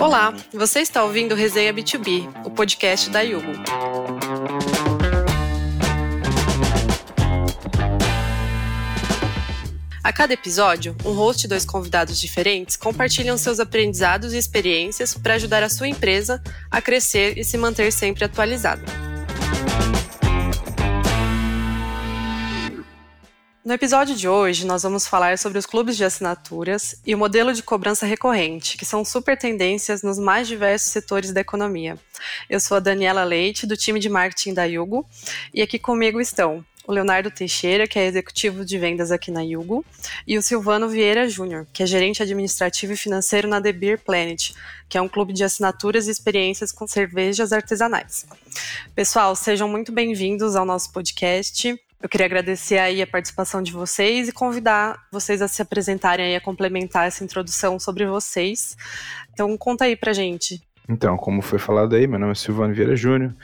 Olá, você está ouvindo Resenha B2B, o podcast da Yugo. A cada episódio, um host e dois convidados diferentes compartilham seus aprendizados e experiências para ajudar a sua empresa a crescer e se manter sempre atualizada. No episódio de hoje, nós vamos falar sobre os clubes de assinaturas e o modelo de cobrança recorrente, que são super tendências nos mais diversos setores da economia. Eu sou a Daniela Leite, do time de marketing da Yugo, e aqui comigo estão o Leonardo Teixeira, que é executivo de vendas aqui na Yugo, e o Silvano Vieira Júnior, que é gerente administrativo e financeiro na The Beer Planet, que é um clube de assinaturas e experiências com cervejas artesanais. Pessoal, sejam muito bem-vindos ao nosso podcast. Eu queria agradecer aí a participação de vocês e convidar vocês a se apresentarem aí, a complementar essa introdução sobre vocês. Então, conta aí pra gente. Então, como foi falado aí, meu nome é Silvano Vieira Júnior,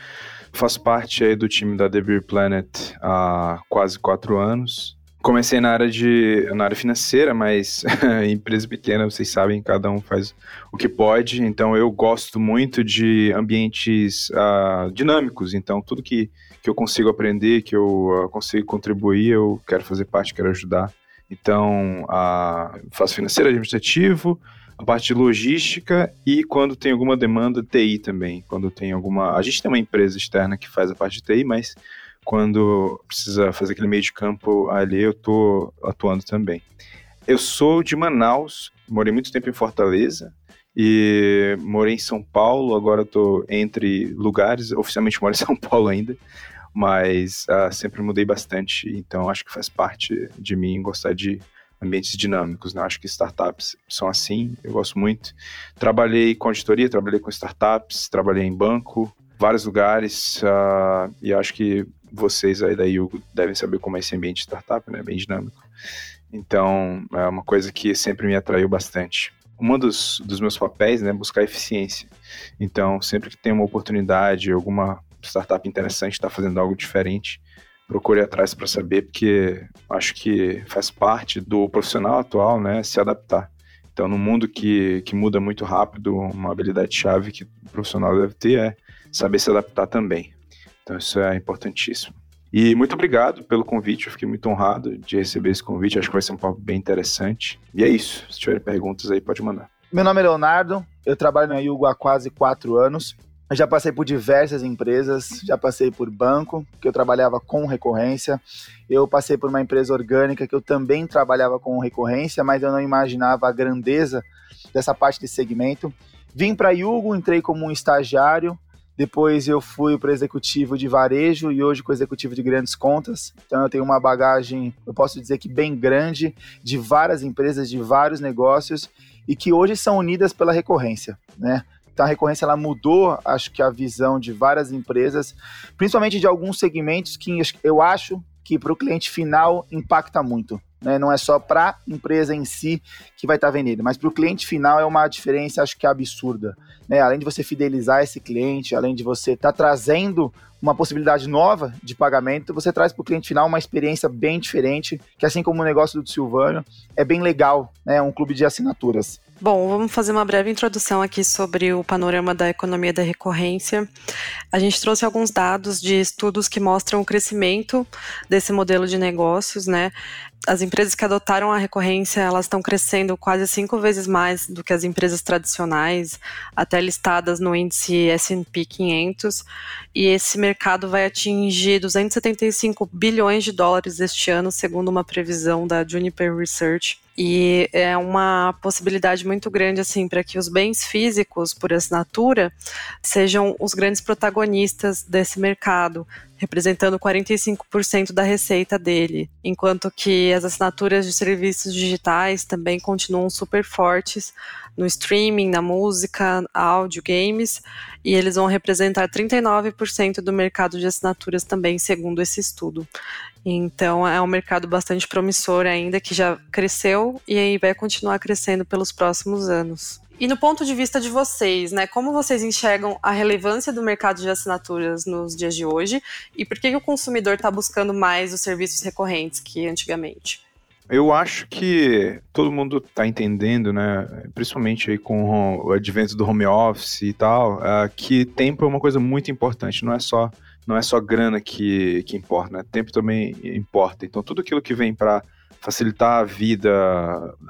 faço parte aí do time da The Beer Planet há quase quatro anos. Comecei na área de na área financeira, mas empresa pequena, vocês sabem, cada um faz o que pode. Então eu gosto muito de ambientes uh, dinâmicos. Então tudo que que eu consigo aprender, que eu uh, consigo contribuir, eu quero fazer parte, quero ajudar. Então, a, faço financeiro administrativo, a parte de logística e quando tem alguma demanda, TI também. Quando tem alguma. A gente tem uma empresa externa que faz a parte de TI, mas quando precisa fazer aquele meio de campo ali, eu estou atuando também. Eu sou de Manaus, morei muito tempo em Fortaleza e morei em São Paulo, agora estou entre lugares, oficialmente moro em São Paulo ainda, mas uh, sempre mudei bastante, então acho que faz parte de mim gostar de ambientes dinâmicos, né? Acho que startups são assim, eu gosto muito. Trabalhei com auditoria, trabalhei com startups, trabalhei em banco, vários lugares, uh, e acho que vocês aí da Yugo devem saber como é esse ambiente startup, né? Bem dinâmico. Então, é uma coisa que sempre me atraiu bastante. Um dos, dos meus papéis né, é buscar eficiência. Então, sempre que tem uma oportunidade, alguma startup interessante, está fazendo algo diferente, procure atrás para saber, porque acho que faz parte do profissional atual, né, se adaptar. Então, no mundo que, que muda muito rápido, uma habilidade-chave que o profissional deve ter é saber se adaptar também. Então, isso é importantíssimo. E muito obrigado pelo convite, eu fiquei muito honrado de receber esse convite, acho que vai ser um papo bem interessante. E é isso, se tiverem perguntas aí, pode mandar. Meu nome é Leonardo, eu trabalho na Yugo há quase quatro anos. Eu já passei por diversas empresas, já passei por banco, que eu trabalhava com recorrência. Eu passei por uma empresa orgânica que eu também trabalhava com recorrência, mas eu não imaginava a grandeza dessa parte de segmento. Vim para a Yugo, entrei como um estagiário, depois eu fui para executivo de varejo e hoje com executivo de grandes contas. Então eu tenho uma bagagem, eu posso dizer que bem grande, de várias empresas, de vários negócios e que hoje são unidas pela recorrência, né? Então a recorrência ela mudou, acho que a visão de várias empresas, principalmente de alguns segmentos que eu acho que para o cliente final impacta muito. Né? Não é só para a empresa em si que vai estar tá vendendo, mas para o cliente final é uma diferença, acho que absurda. Né? Além de você fidelizar esse cliente, além de você estar tá trazendo uma possibilidade nova de pagamento, você traz para o cliente final uma experiência bem diferente, que assim como o negócio do Silvano, é bem legal, né? Um clube de assinaturas. Bom, vamos fazer uma breve introdução aqui sobre o panorama da economia da recorrência. A gente trouxe alguns dados de estudos que mostram o crescimento desse modelo de negócios, né? As empresas que adotaram a recorrência, elas estão crescendo quase cinco vezes mais do que as empresas tradicionais, até listadas no índice S&P 500, e esse mercado vai atingir 275 bilhões de dólares este ano, segundo uma previsão da Juniper Research. E é uma possibilidade muito grande assim para que os bens físicos por assinatura sejam os grandes protagonistas desse mercado, representando 45% da receita dele, enquanto que as assinaturas de serviços digitais também continuam super fortes no streaming, na música, áudio, games, e eles vão representar 39% do mercado de assinaturas também, segundo esse estudo. Então é um mercado bastante promissor ainda, que já cresceu e aí vai continuar crescendo pelos próximos anos. E no ponto de vista de vocês, né, como vocês enxergam a relevância do mercado de assinaturas nos dias de hoje e por que, o consumidor está buscando mais os serviços recorrentes que antigamente? Eu acho que todo mundo está entendendo, né, principalmente aí com o advento do home office e tal, uh, que tempo é uma coisa muito importante, não é só não é só grana que, que importa, né? Tempo também importa. Então tudo aquilo que vem para facilitar a vida,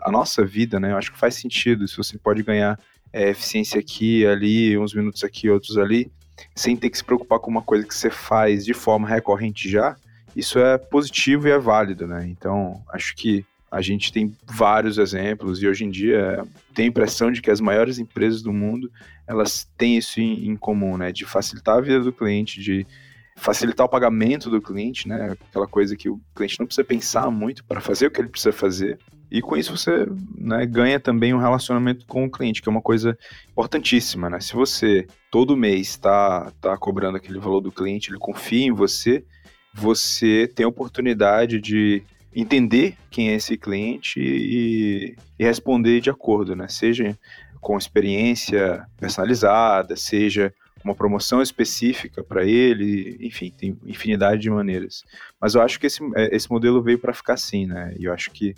a nossa vida, né? Eu acho que faz sentido. Se você pode ganhar é, eficiência aqui, ali, uns minutos aqui, outros ali, sem ter que se preocupar com uma coisa que você faz de forma recorrente já, isso é positivo e é válido, né? Então, acho que a gente tem vários exemplos e hoje em dia tem a impressão de que as maiores empresas do mundo elas têm isso em, em comum, né? De facilitar a vida do cliente, de facilitar o pagamento do cliente, né? Aquela coisa que o cliente não precisa pensar muito para fazer o que ele precisa fazer. E com isso você né, ganha também um relacionamento com o cliente, que é uma coisa importantíssima, né? Se você todo mês está tá cobrando aquele valor do cliente, ele confia em você, você tem a oportunidade de entender quem é esse cliente e, e responder de acordo, né? Seja com experiência personalizada, seja uma promoção específica para ele, enfim, tem infinidade de maneiras. Mas eu acho que esse, é, esse modelo veio para ficar assim, né? E eu acho que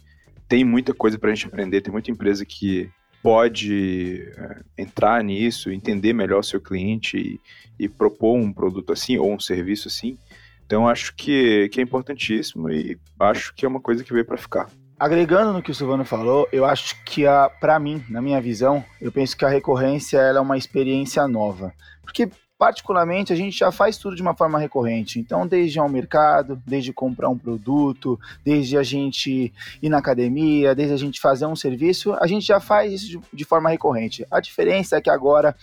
tem muita coisa para a gente aprender, tem muita empresa que pode é, entrar nisso, entender melhor o seu cliente e, e, propor um produto assim ou um serviço assim. Então acho que, que é importantíssimo e acho que é uma coisa que veio para ficar. Agregando no que o Silvano falou, eu acho que para mim, na minha visão, eu penso que a recorrência ela é uma experiência nova. Porque particularmente a gente já faz tudo de uma forma recorrente. Então, desde ao mercado, desde comprar um produto, desde a gente ir na academia, desde a gente fazer um serviço, a gente já faz isso de forma recorrente. A diferença é que agora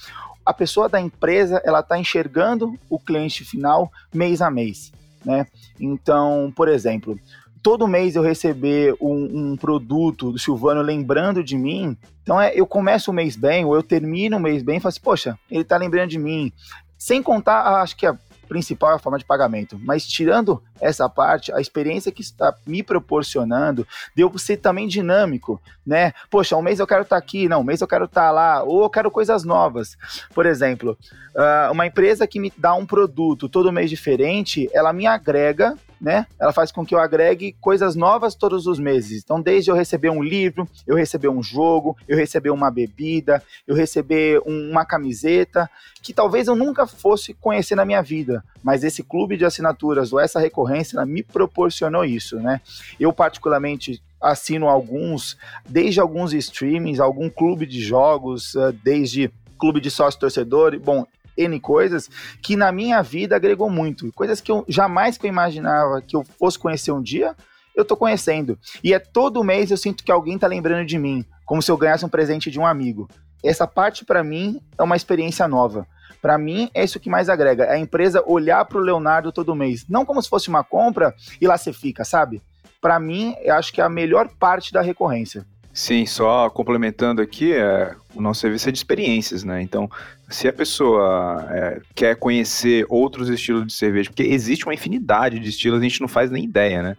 a pessoa da empresa ela está enxergando o cliente final mês a mês. Né? Então, por exemplo, todo mês eu receber um, um, produto do Silvano lembrando de mim, então é, eu começo o mês bem, ou eu termino o mês bem e falo assim, poxa, ele tá lembrando de mim. Sem contar, acho que a principal é a forma de pagamento. Mas tirando essa parte, a experiência que está me proporcionando deu ser também dinâmico, né? Poxa, um mês eu quero estar tá aqui, não, um mês eu quero estar tá lá, ou eu quero coisas novas. Por exemplo, uh, uma empresa que me dá um produto todo mês diferente, ela me agrega né? Ela faz com que eu agregue coisas novas todos os meses. Então, desde eu receber um livro, eu receber um jogo, eu receber uma bebida, eu receber um, uma camiseta, que talvez eu nunca fosse conhecer na minha vida, mas esse clube de assinaturas ou essa recorrência me proporcionou isso, né? Eu particularmente assino alguns, desde alguns streamings, algum clube de jogos, ah, desde clube de sócio torcedor. Bom, N coisas que na minha vida agregou muito. Coisas que eu jamais que eu imaginava que eu fosse conhecer um dia, eu tô conhecendo. E é todo mês eu sinto que alguém tá lembrando de mim, como se eu ganhasse um presente de um amigo. Essa parte para mim é uma experiência nova. Para mim, é isso que mais agrega. É a empresa olhar para o Leonardo todo mês. Não como se fosse uma compra e lá você fica, sabe? Para mim, eu acho que é a melhor parte da recorrência. Sim, só complementando aqui, é, o nosso serviço é de experiências, né? Então, se a pessoa é, quer conhecer outros estilos de cerveja, porque existe uma infinidade de estilos, a gente não faz nem ideia, né?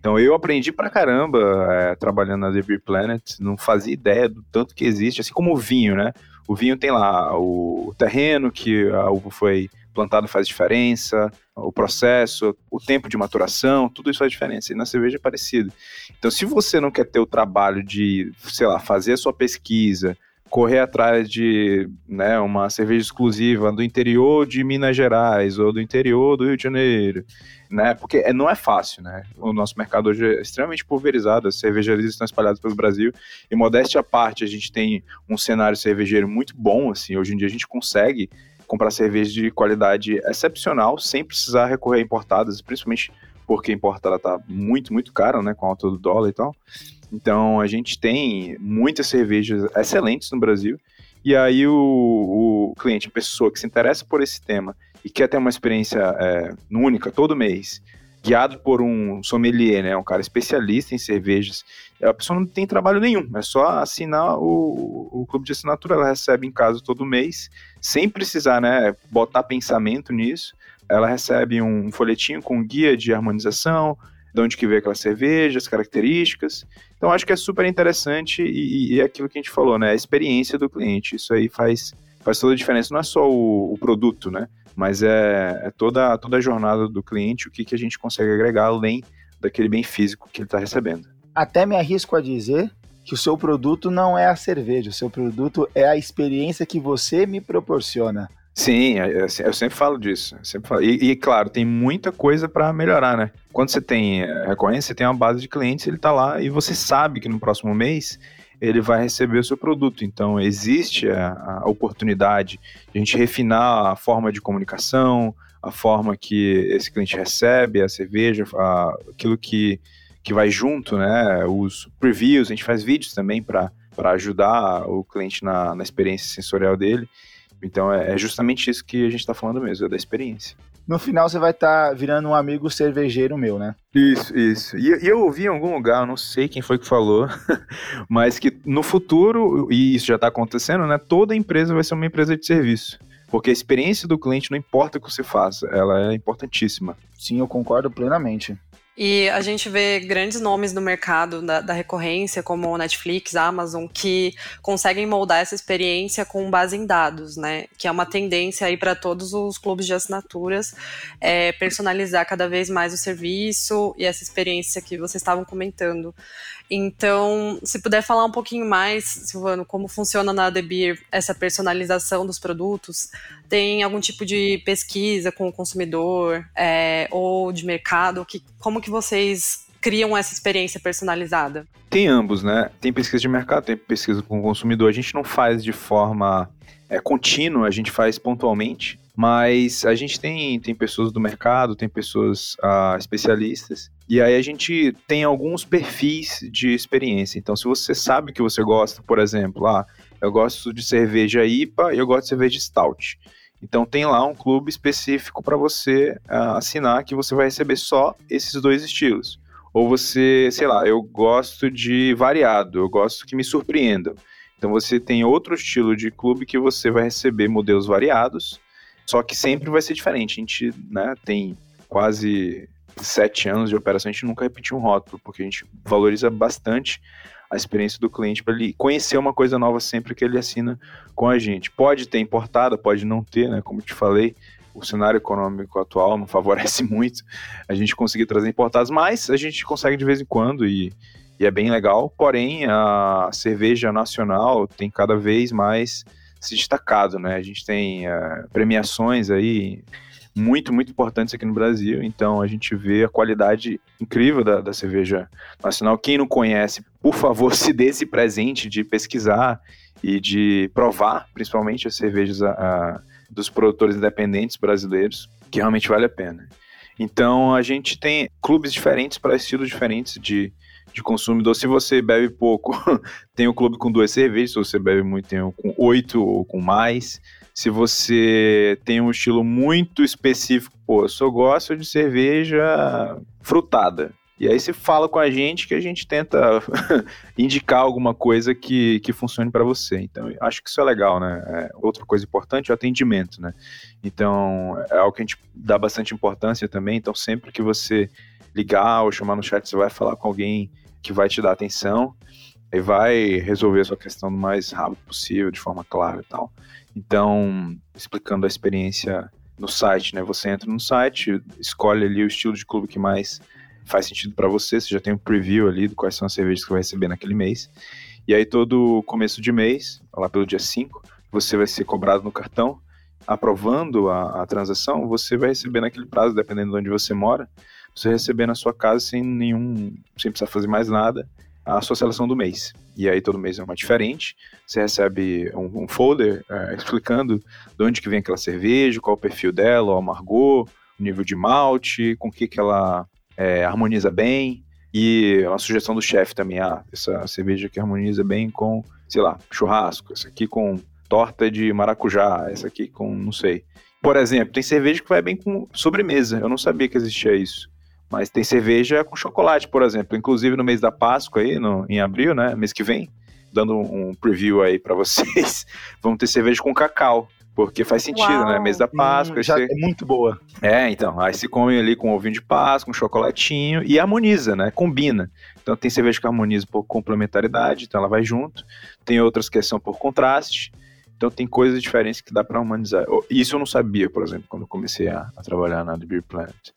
Então eu aprendi pra caramba é, trabalhando na The Beer Planet, não fazia ideia do tanto que existe, assim como o vinho, né? O vinho tem lá o terreno que a uva foi plantado faz diferença, o processo, o tempo de maturação, tudo isso faz diferença. E na cerveja é parecido. Então, se você não quer ter o trabalho de, sei lá, fazer a sua pesquisa, correr atrás de né, uma cerveja exclusiva do interior de Minas Gerais ou do interior do Rio de Janeiro, né? Porque é, não é fácil, né? O nosso mercado hoje é extremamente pulverizado, as cervejarias estão espalhadas pelo Brasil e modéstia à parte, a gente tem um cenário cervejeiro muito bom, assim, hoje em dia a gente consegue comprar cerveja de qualidade excepcional sem precisar recorrer a importadas, principalmente porque importada está muito, muito cara, né, com a alta do dólar e tal. Então a gente tem muitas cervejas excelentes no Brasil. E aí o, o cliente, a pessoa que se interessa por esse tema e quer ter uma experiência é, única todo mês, guiado por um sommelier, né, um cara especialista em cervejas, a pessoa não tem trabalho nenhum, é só assinar o, o clube de assinatura, ela recebe em casa todo mês, sem precisar, né, botar pensamento nisso, ela recebe um folhetinho com guia de harmonização, de onde que veio aquela cerveja, as características. Então acho que é super interessante e, e é aquilo que a gente falou, né? A experiência do cliente. Isso aí faz, faz toda a diferença. Não é só o, o produto, né? Mas é, é, toda, toda a jornada do cliente, o que, que a gente consegue agregar além daquele bem físico que ele está recebendo. Até me arrisco a dizer que o seu produto não é a cerveja, o seu produto é a experiência que você me proporciona. Sim, é, é, eu sempre falo disso. Sempre falo. E, e, claro, tem muita coisa para melhorar, né? Quando você tem é, recorrência, você tem uma base de clientes, ele está lá e você sabe que no próximo mês ele vai receber o seu produto. Então, existe a, a oportunidade de a gente refinar a forma de comunicação, a forma que esse cliente recebe a cerveja, a, aquilo que, que vai junto, né? Os previews, a gente faz vídeos também para ajudar o cliente na, na experiência sensorial dele. Então é, é justamente isso que a gente está falando mesmo, é da experiência. No final você vai estar tá virando um amigo cervejeiro meu, né? Isso, isso. E, e eu ouvi em algum lugar, eu não sei quem foi que falou, mas que no futuro, e isso já está acontecendo, né? Toda empresa vai ser uma empresa de serviço. Porque a experiência do cliente não importa o que você faça, ela é importantíssima. Sim, eu concordo plenamente. E a gente vê grandes nomes no mercado da, da, recorrência, como Netflix, Amazon, que conseguem moldar essa experiência com base em dados, né? Que é uma tendência aí para todos os clubes de assinaturas é, personalizar cada vez mais o serviço e essa experiência que vocês estavam comentando. Então, se puder falar um pouquinho mais, Silvano, como funciona na Debir essa personalização dos produtos, tem algum tipo de pesquisa com o consumidor é, ou de mercado? Que, como que vocês criam essa experiência personalizada? Tem ambos, né? Tem pesquisa de mercado, tem pesquisa com o consumidor. A gente não faz de forma é, contínua, a gente faz pontualmente. Mas a gente tem, tem pessoas do mercado, tem pessoas uh, especialistas, e aí a gente tem alguns perfis de experiência. Então, se você sabe que você gosta, por exemplo, ah, eu gosto de cerveja IPA e eu gosto de cerveja Stout. Então tem lá um clube específico para você uh, assinar que você vai receber só esses dois estilos. Ou você, sei lá, eu gosto de variado, eu gosto que me surpreendam. Então você tem outro estilo de clube que você vai receber modelos variados só que sempre vai ser diferente. A gente né, tem quase sete anos de operação, a gente nunca repetiu um rótulo, porque a gente valoriza bastante a experiência do cliente para ele conhecer uma coisa nova sempre que ele assina com a gente. Pode ter importada, pode não ter, né? Como te falei, o cenário econômico atual não favorece muito a gente conseguir trazer importados, mas a gente consegue de vez em quando e, e é bem legal. Porém, a cerveja nacional tem cada vez mais se destacado, né? A gente tem uh, premiações aí muito, muito importantes aqui no Brasil, então a gente vê a qualidade incrível da, da cerveja nacional. Quem não conhece, por favor, se dê esse presente de pesquisar e de provar, principalmente as cervejas a, a, dos produtores independentes brasileiros, que realmente vale a pena. Então a gente tem clubes diferentes para estilos diferentes de, de consumidor. Se você bebe pouco, tem o um clube com duas cervejas. Se você bebe muito, tem um com oito ou com mais. Se você tem um estilo muito específico, pô, eu só gosto de cerveja frutada. E aí você fala com a gente que a gente tenta indicar alguma coisa que, que funcione para você. Então, acho que isso é legal, né? É, outra coisa importante é o atendimento, né? Então, é algo que a gente dá bastante importância também. Então, sempre que você ligar ou chamar no chat, você vai falar com alguém que vai te dar atenção e vai resolver a sua questão do mais rápido possível, de forma clara e tal. Então, explicando a experiência no site, né? Você entra no site, escolhe ali o estilo de clube que mais faz sentido para você, você já tem um preview ali de quais são as cervejas que vai receber naquele mês. E aí todo começo de mês, lá pelo dia 5, você vai ser cobrado no cartão, aprovando a, a transação, você vai receber naquele prazo, dependendo de onde você mora, você receber na sua casa sem nenhum, sem precisar fazer mais nada, a sua seleção do mês. E aí todo mês é uma diferente. Você recebe um, um folder é, explicando de onde que vem aquela cerveja, qual o perfil dela, o amargor, o nível de malte, com o que, que ela é, harmoniza bem. E uma sugestão do chefe também, ah, essa cerveja que harmoniza bem com, sei lá, churrasco, essa aqui com torta de maracujá, essa aqui com, não sei. Por exemplo, tem cerveja que vai bem com sobremesa. Eu não sabia que existia isso. Mas tem cerveja com chocolate, por exemplo. Inclusive no mês da Páscoa aí, no, em abril, né? Mês que vem, dando um preview aí para vocês, vamos ter cerveja com cacau. Porque faz sentido, né? Uau. né? Mês da Páscoa. Hum, já você... é muito boa. É, então. Aí se come ali com ovinho de Páscoa, um chocolatinho e harmoniza, né? Combina. Então tem cerveja que harmoniza por complementaridade, então ela vai junto. Tem outras que são por contraste. Então tem coisas diferentes que dá para harmonizar. Isso eu não sabia, por exemplo, quando eu comecei a, a trabalhar na The Beer Planet.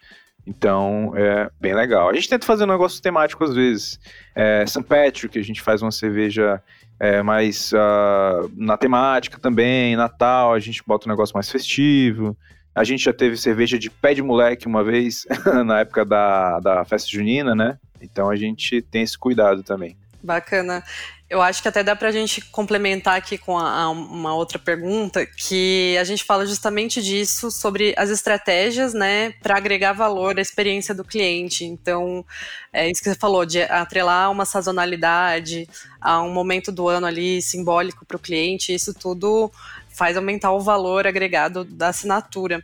Então, é bem legal. A gente tenta fazer um negócio temático às vezes. É, St. Patrick, a gente faz uma cerveja é, mais uh, na temática também, Natal, a gente bota um negócio mais festivo. A gente já teve cerveja de pé de moleque uma vez, na época da, da festa junina, né? Então a gente tem esse cuidado também. Bacana. Eu acho que até dá para a gente complementar aqui com a, a uma outra pergunta, que a gente fala justamente disso, sobre as estratégias, né, para agregar valor à experiência do cliente. Então, é isso que você falou, de atrelar uma sazonalidade a um momento do ano ali simbólico para o cliente, isso tudo faz aumentar o valor agregado da assinatura.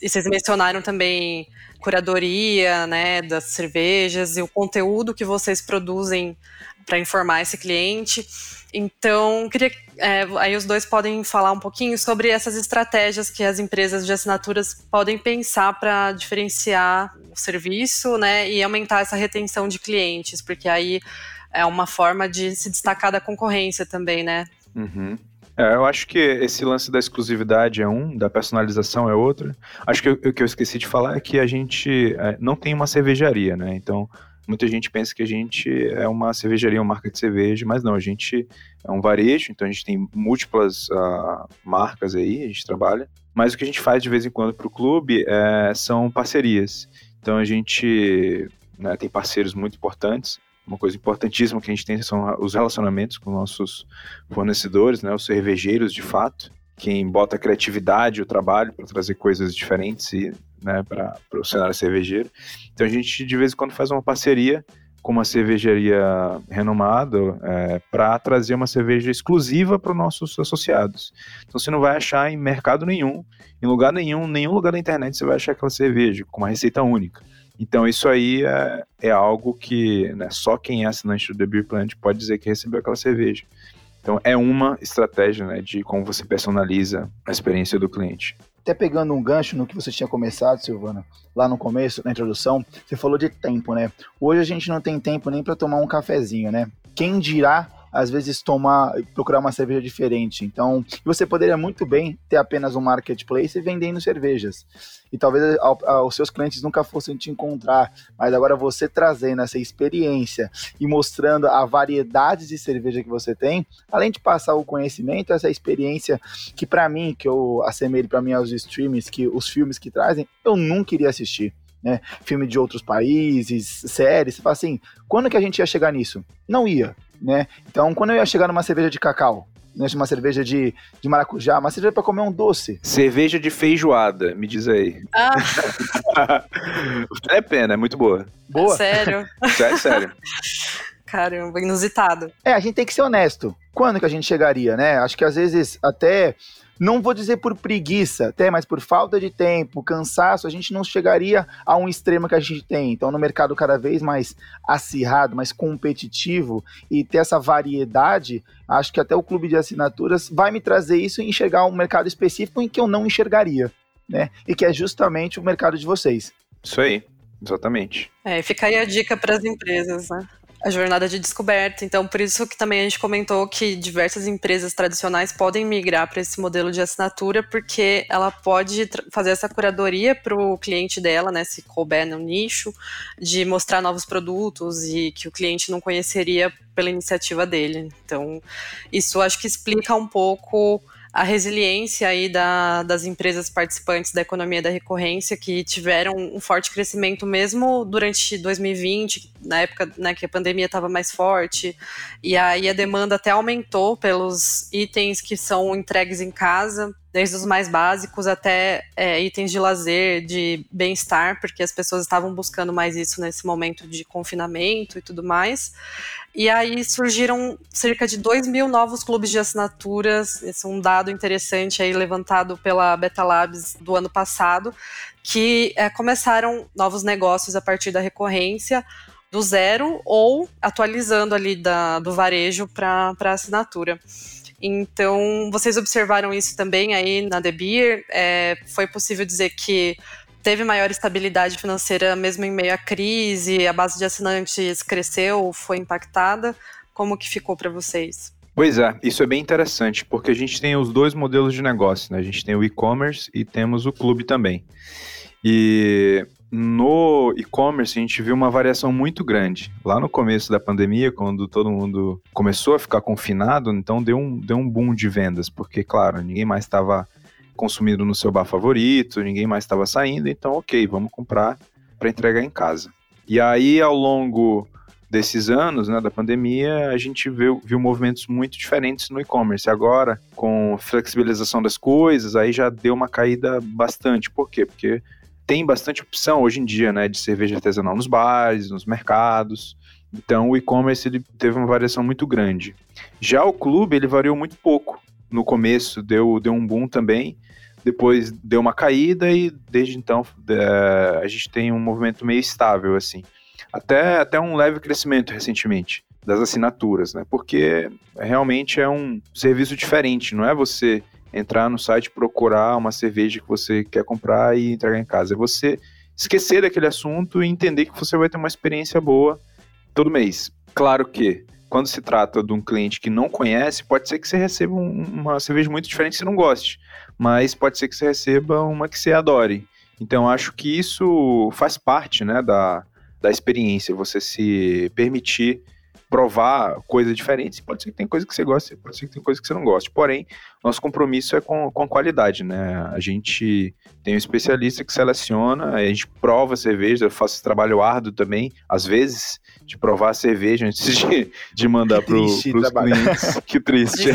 E vocês mencionaram também curadoria, né, das cervejas e o conteúdo que vocês produzem para informar esse cliente. Então, queria, é, aí os dois podem falar um pouquinho sobre essas estratégias que as empresas de assinaturas podem pensar para diferenciar o serviço, né, e aumentar essa retenção de clientes, porque aí é uma forma de se destacar da concorrência também, né? Uhum. É, eu acho que esse lance da exclusividade é um, da personalização é outro. Acho que o que eu esqueci de falar é que a gente é, não tem uma cervejaria, né? Então, Muita gente pensa que a gente é uma cervejaria, uma marca de cerveja, mas não, a gente é um varejo, então a gente tem múltiplas uh, marcas aí, a gente trabalha. Mas o que a gente faz de vez em quando para o clube é, são parcerias. Então a gente né, tem parceiros muito importantes. Uma coisa importantíssima que a gente tem são os relacionamentos com nossos fornecedores, né, os cervejeiros de fato quem bota a criatividade, o trabalho para trazer coisas diferentes e, né, para o cenário cervejeiro. Então a gente de vez em quando faz uma parceria com uma cervejaria renomada é, para trazer uma cerveja exclusiva para os nossos associados. Então você não vai achar em mercado nenhum, em lugar nenhum, nenhum lugar da internet você vai achar aquela cerveja com uma receita única. Então isso aí é, é algo que né, só quem é assinante do The Beer Plant pode dizer que recebeu aquela cerveja. Então é uma estratégia né, de como você personaliza a experiência do cliente. Até pegando um gancho no que você tinha começado, Silvana, lá no começo, na introdução, você falou de tempo, né? Hoje a gente não tem tempo nem para tomar um cafezinho, né? Quem dirá às vezes tomar, procurar uma cerveja diferente. Então, você poderia muito bem ter apenas um marketplace vendendo cervejas. E talvez os seus clientes nunca fossem te encontrar, mas agora você trazendo essa experiência e mostrando a variedade de cerveja que você tem, além de passar o conhecimento, essa experiência que para mim, que eu assemelho para mim aos streams, que os filmes que trazem, eu nunca iria assistir. Né, filme de outros países, séries, você fala assim, quando que a gente ia chegar nisso? Não ia né? Então, quando eu ia chegar numa cerveja de cacau, né, uma cerveja de, de maracujá, uma cerveja para comer um doce. Cerveja de feijoada, me diz aí. Ah. é pena, é muito boa. Boa? Sério? É sério. Caramba, inusitado. É, a gente tem que ser honesto. Quando que a gente chegaria, né? Acho que às vezes até não vou dizer por preguiça, até, mas por falta de tempo, cansaço, a gente não chegaria a um extremo que a gente tem. Então, no mercado cada vez mais acirrado, mais competitivo e ter essa variedade, acho que até o clube de assinaturas vai me trazer isso e enxergar um mercado específico em que eu não enxergaria, né? E que é justamente o mercado de vocês. Isso aí, exatamente. É, fica aí a dica para as empresas, né? A jornada de descoberta. Então, por isso que também a gente comentou que diversas empresas tradicionais podem migrar para esse modelo de assinatura, porque ela pode fazer essa curadoria para o cliente dela, né, se couber no nicho, de mostrar novos produtos e que o cliente não conheceria pela iniciativa dele. Então, isso acho que explica um pouco a resiliência aí da, das empresas participantes da economia da recorrência que tiveram um forte crescimento mesmo durante 2020, na época né, que a pandemia estava mais forte, e aí a demanda até aumentou pelos itens que são entregues em casa, desde os mais básicos até é, itens de lazer, de bem-estar, porque as pessoas estavam buscando mais isso nesse momento de confinamento e tudo mais. E aí surgiram cerca de 2 mil novos clubes de assinaturas. Esse é um dado interessante aí levantado pela Beta Labs do ano passado, que é, começaram novos negócios a partir da recorrência do zero ou atualizando ali da, do varejo para assinatura. Então, vocês observaram isso também aí na The Beer? É, foi possível dizer que teve maior estabilidade financeira mesmo em meio à crise, a base de assinantes cresceu, foi impactada. Como que ficou para vocês? Pois é, isso é bem interessante, porque a gente tem os dois modelos de negócio, né? A gente tem o e-commerce e temos o clube também. E no e-commerce a gente viu uma variação muito grande. Lá no começo da pandemia, quando todo mundo começou a ficar confinado, então deu um, deu um boom de vendas, porque, claro, ninguém mais estava consumindo no seu bar favorito, ninguém mais estava saindo, então, ok, vamos comprar para entregar em casa. E aí, ao longo desses anos, né, da pandemia, a gente viu, viu movimentos muito diferentes no e-commerce. Agora, com flexibilização das coisas, aí já deu uma caída bastante. Por quê? Porque tem bastante opção hoje em dia, né, de cerveja artesanal nos bares, nos mercados. Então o e-commerce teve uma variação muito grande. Já o clube ele variou muito pouco. No começo deu, deu um boom também, depois deu uma caída e desde então é, a gente tem um movimento meio estável assim. Até, até um leve crescimento recentemente das assinaturas, né? Porque realmente é um serviço diferente, não é você entrar no site, procurar uma cerveja que você quer comprar e entregar em casa. É você esquecer daquele assunto e entender que você vai ter uma experiência boa todo mês. Claro que quando se trata de um cliente que não conhece, pode ser que você receba um, uma cerveja muito diferente que você não goste, mas pode ser que você receba uma que você adore. Então acho que isso faz parte, né, da, da experiência, você se permitir provar coisas diferentes. Pode ser que tem coisa que você goste, pode ser que tem coisa que você não goste. Porém, nosso compromisso é com, com a qualidade, né? A gente tem um especialista que seleciona, a gente prova a cerveja, eu faço esse trabalho árduo também, às vezes, de provar a cerveja antes de, de mandar para os clientes. Que triste.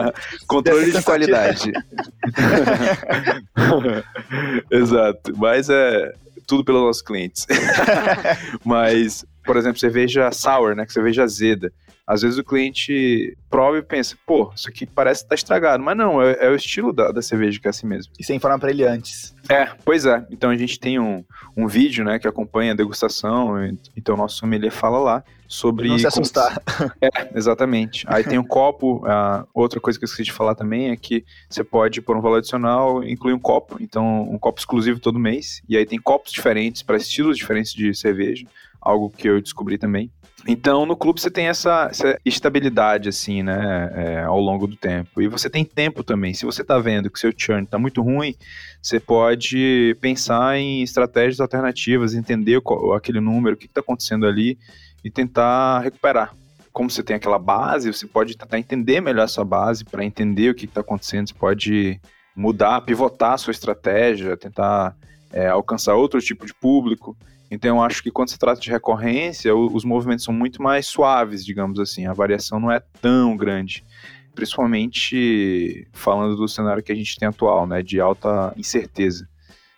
Controle de qualidade. Exato. Mas é tudo pelos nossos clientes. Mas por exemplo, cerveja sour, né, que cerveja azeda. Às vezes o cliente prova e pensa, pô, isso aqui parece estar tá estragado. Mas não, é, é, o estilo da, da cerveja que é assim mesmo. E sem falar para ele antes. É, pois é. Então a gente tem um, um vídeo, né, que acompanha a degustação. Então o nosso sommelier fala lá sobre... Não se assustar. É, exatamente. Aí tem um copo. A outra coisa que eu esqueci de falar também é que você pode, por um valor adicional, incluir um copo. Então, um copo exclusivo todo mês. E aí tem copos diferentes para estilos diferentes de cerveja algo que eu descobri também. Então, no clube você tem essa, essa estabilidade, assim, né, é, ao longo do tempo. E você tem tempo também. Se você está vendo que seu churn está muito ruim, você pode pensar em estratégias alternativas, entender qual, aquele número, o que está acontecendo ali e tentar recuperar. Como você tem aquela base, você pode tentar entender melhor a sua base para entender o que está acontecendo. Você pode mudar, pivotar a sua estratégia, tentar é, alcançar outro tipo de público. Então, eu acho que quando se trata de recorrência, os movimentos são muito mais suaves, digamos assim. A variação não é tão grande. Principalmente falando do cenário que a gente tem atual, né, de alta incerteza.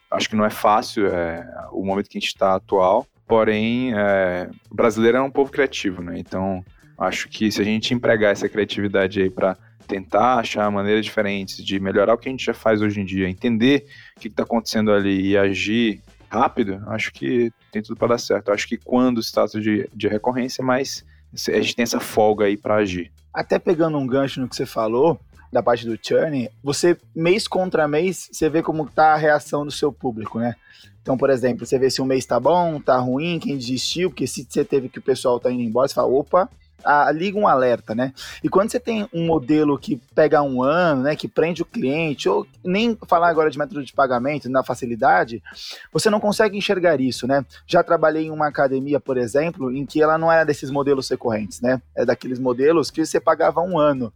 Acho que não é fácil é, o momento que a gente está atual, porém, é, o brasileiro é um povo criativo, né? Então, acho que se a gente empregar essa criatividade aí para tentar achar maneiras diferentes de melhorar o que a gente já faz hoje em dia, entender o que está acontecendo ali e agir rápido, acho que tem tudo para dar certo. Acho que quando se trata de, de recorrência, mas a gente tem essa folga aí para agir. Até pegando um gancho no que você falou, da parte do churn, você mês contra mês, você vê como tá a reação do seu público, né? Então, por exemplo, você vê se um mês tá bom, tá ruim, quem desistiu, porque se você teve que o pessoal tá indo embora, você fala, opa, a, liga um alerta, né? E quando você tem um modelo que pega um ano, né, que prende o cliente, ou nem falar agora de método de pagamento, na facilidade, você não consegue enxergar isso, né? Já trabalhei em uma academia, por exemplo, em que ela não era desses modelos recorrentes, né? É daqueles modelos que você pagava um ano.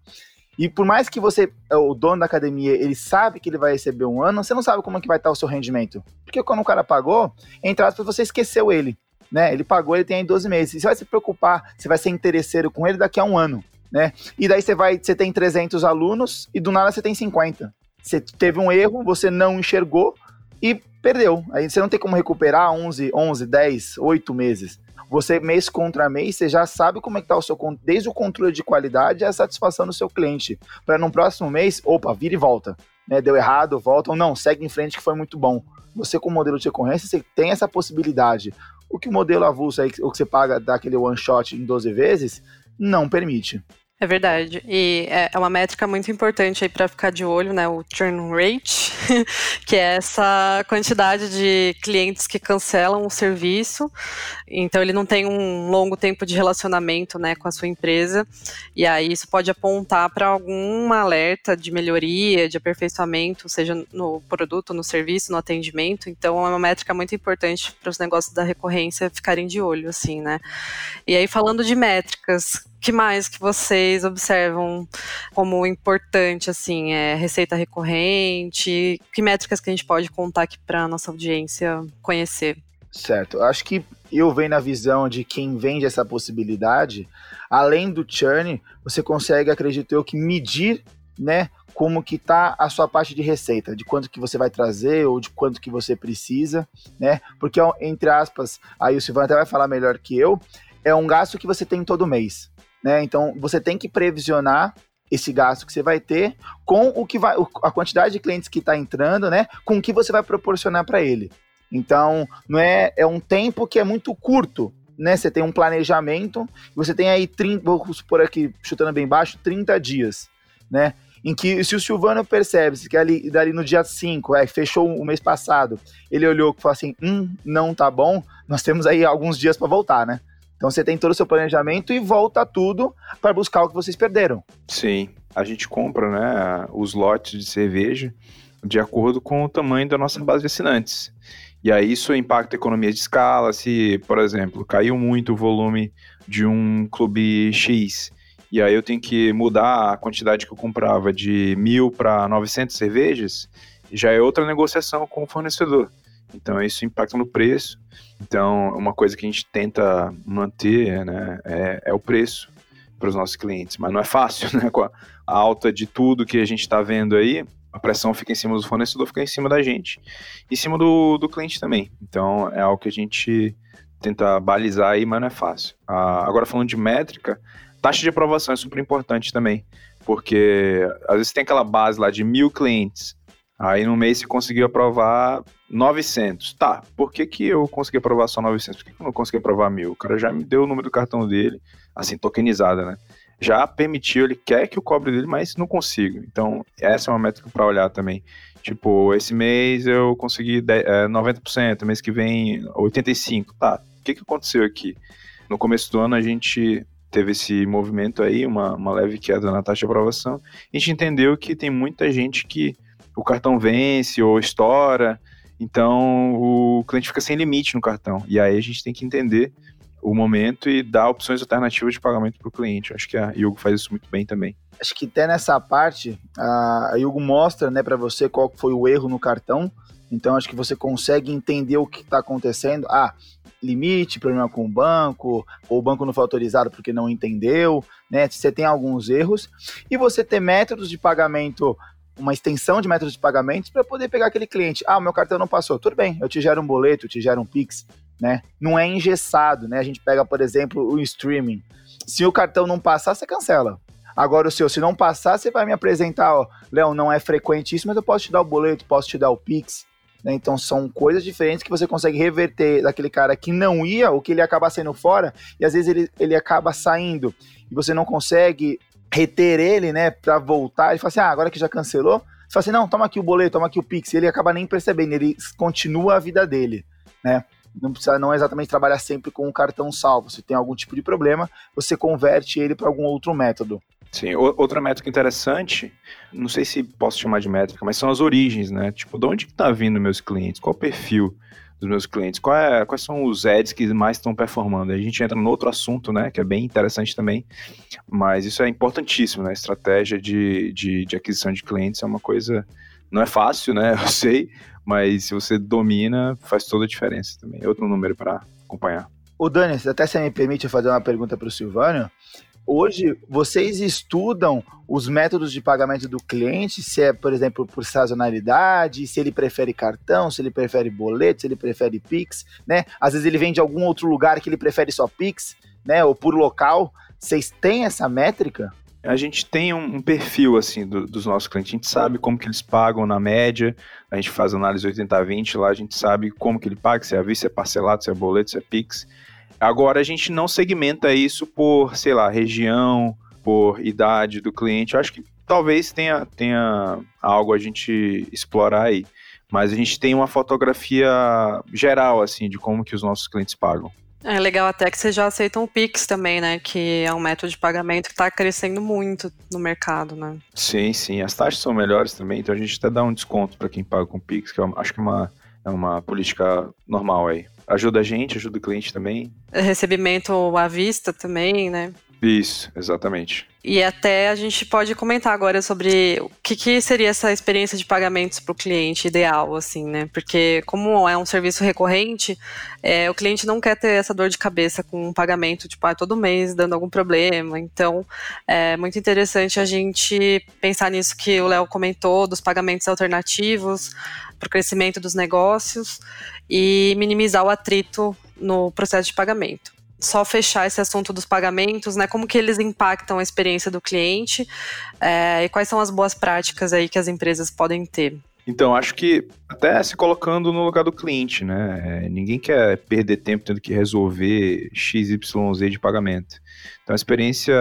E por mais que você, o dono da academia, ele sabe que ele vai receber um ano, você não sabe como é que vai estar o seu rendimento. Porque quando o cara pagou, entre aspas, você esqueceu ele né? Ele pagou, ele tem aí 12 meses. E você vai se preocupar, você vai ser interesseiro com ele daqui a um ano, né? E daí você vai, você tem 300 alunos e do nada você tem 50. Você teve um erro, você não enxergou e perdeu. Aí você não tem como recuperar 11, 11, 10, 8 meses. Você, mês contra mês, você já sabe como é que tá o seu desde o controle de qualidade a satisfação do seu cliente. Para no próximo mês, opa, vira e volta. Né? Deu errado, volta, ou não, segue em frente que foi muito bom. Você, com o modelo de recorrência, você tem essa possibilidade. O que o modelo avulso aí, o que você paga daquele one shot em 12 vezes, não permite. É verdade. E é, é uma métrica muito importante aí para ficar de olho, né? O churn rate, que é essa quantidade de clientes que cancelam o serviço. Então ele não tem um longo tempo de relacionamento, né, com a sua empresa. E aí isso pode apontar para algum alerta de melhoria, de aperfeiçoamento, seja no produto, no serviço, no atendimento. Então é uma métrica muito importante para os negócios da recorrência ficarem de olho, assim, né? E aí falando de métricas, que mais que vocês observam como importante, assim, é receita recorrente? Que métricas que a gente pode contar aqui para nossa audiência conhecer? Certo. Acho que eu venho na visão de quem vende essa possibilidade, além do churn, você consegue, acredito eu, que medir, né, como que tá a sua parte de receita, de quanto que você vai trazer ou de quanto que você precisa, né? Porque entre aspas, aí o Silvano até vai falar melhor que eu, é um gasto que você tem todo mês né? Então você tem que previsionar esse gasto que você vai ter com o que vai a quantidade de clientes que está entrando, né? Com o que você vai proporcionar para ele. Então, não é é um tempo que é muito curto, né? Você tem um planejamento, você tem aí 30, vou supor aqui, chutando bem baixo, 30 dias, né? Em que se o Silvano percebe que ali, dali no dia 5, é, fechou o mês passado, ele olhou e falou assim: hum, não tá bom, nós temos aí alguns dias para voltar, né? Então você tem todo o seu planejamento e volta tudo para buscar o que vocês perderam. Sim, a gente compra né, os lotes de cerveja de acordo com o tamanho da nossa base de assinantes. E aí isso impacta a economia de escala, se, por exemplo, caiu muito o volume de um clube X, e aí eu tenho que mudar a quantidade que eu comprava de mil para 900 cervejas, já é outra negociação com o fornecedor. Então isso impacta no preço. Então uma coisa que a gente tenta manter né, é, é o preço para os nossos clientes, mas não é fácil, né? Com a alta de tudo que a gente está vendo aí, a pressão fica em cima do fornecedor, fica em cima da gente, em cima do, do cliente também. Então é algo que a gente tenta balizar aí, mas não é fácil. Ah, agora falando de métrica, taxa de aprovação é super importante também, porque às vezes tem aquela base lá de mil clientes, Aí no mês você conseguiu aprovar 900. Tá, por que, que eu consegui aprovar só 900? Por que, que eu não consegui aprovar mil? O cara já me deu o número do cartão dele, assim, tokenizada, né? Já permitiu, ele quer que eu cobre dele, mas não consigo. Então, essa é uma métrica para olhar também. Tipo, esse mês eu consegui 90%, é, mês que vem 85%. Tá, o que, que aconteceu aqui? No começo do ano a gente teve esse movimento aí, uma, uma leve queda na taxa de aprovação. A gente entendeu que tem muita gente que o cartão vence ou estoura, então o cliente fica sem limite no cartão. E aí a gente tem que entender o momento e dar opções alternativas de pagamento para o cliente. Acho que a Yugo faz isso muito bem também. Acho que até nessa parte, a Yugo mostra né, para você qual foi o erro no cartão. Então acho que você consegue entender o que está acontecendo. Ah, limite, problema com o banco, ou o banco não foi autorizado porque não entendeu, né? Você tem alguns erros. E você ter métodos de pagamento uma extensão de métodos de pagamentos para poder pegar aquele cliente. Ah, o meu cartão não passou. Tudo bem, eu te gero um boleto, eu te gero um Pix, né? Não é engessado, né? A gente pega, por exemplo, o streaming. Se o cartão não passar, você cancela. Agora o seu, se não passar, você vai me apresentar, ó, Léo, não é frequente isso, mas eu posso te dar o boleto, posso te dar o Pix. Né? Então são coisas diferentes que você consegue reverter daquele cara que não ia, ou que ele acaba saindo fora, e às vezes ele, ele acaba saindo e você não consegue reter ele, né, para voltar. Ele fala assim: ah, agora que já cancelou, você fala assim: não, toma aqui o boleto, toma aqui o Pix. Ele acaba nem percebendo, ele continua a vida dele, né? Não precisa não exatamente trabalhar sempre com o cartão salvo. Se tem algum tipo de problema, você converte ele para algum outro método. Sim, outra métrica interessante, não sei se posso chamar de métrica, mas são as origens, né? Tipo, de onde está tá vindo meus clientes? Qual o perfil? dos meus clientes. É, quais são os ads que mais estão performando? A gente entra no outro assunto, né, que é bem interessante também, mas isso é importantíssimo, né? Estratégia de, de, de aquisição de clientes é uma coisa, não é fácil, né? Eu sei, mas se você domina, faz toda a diferença também. Outro número para acompanhar. O Dani, até você me permite fazer uma pergunta para o Silvânio. Hoje, vocês estudam os métodos de pagamento do cliente, se é, por exemplo, por sazonalidade, se ele prefere cartão, se ele prefere boleto, se ele prefere Pix, né? Às vezes ele vem de algum outro lugar que ele prefere só Pix, né? Ou por local. Vocês têm essa métrica? A gente tem um, um perfil, assim, do, dos nossos clientes. A gente sabe como que eles pagam na média. A gente faz análise 80-20 lá, a gente sabe como que ele paga, se é à vista, se é parcelado, se é boleto, se é Pix. Agora a gente não segmenta isso por, sei lá, região, por idade do cliente. Eu acho que talvez tenha, tenha algo a gente explorar aí. Mas a gente tem uma fotografia geral, assim, de como que os nossos clientes pagam. É legal até que vocês já aceitam o Pix também, né? Que é um método de pagamento que está crescendo muito no mercado, né? Sim, sim. As taxas são melhores também, então a gente até dá um desconto para quem paga com Pix, que eu acho que é uma, é uma política normal aí. Ajuda a gente, ajuda o cliente também. Recebimento à vista também, né? Isso, exatamente. E até a gente pode comentar agora sobre o que, que seria essa experiência de pagamentos para o cliente ideal, assim, né? Porque como é um serviço recorrente, é, o cliente não quer ter essa dor de cabeça com um pagamento, tipo, ah, todo mês dando algum problema. Então, é muito interessante a gente pensar nisso que o Léo comentou, dos pagamentos alternativos para o crescimento dos negócios e minimizar o atrito no processo de pagamento só fechar esse assunto dos pagamentos, né? Como que eles impactam a experiência do cliente é, e quais são as boas práticas aí que as empresas podem ter? Então, acho que até se colocando no lugar do cliente, né? É, ninguém quer perder tempo tendo que resolver XYZ de pagamento. Então, a experiência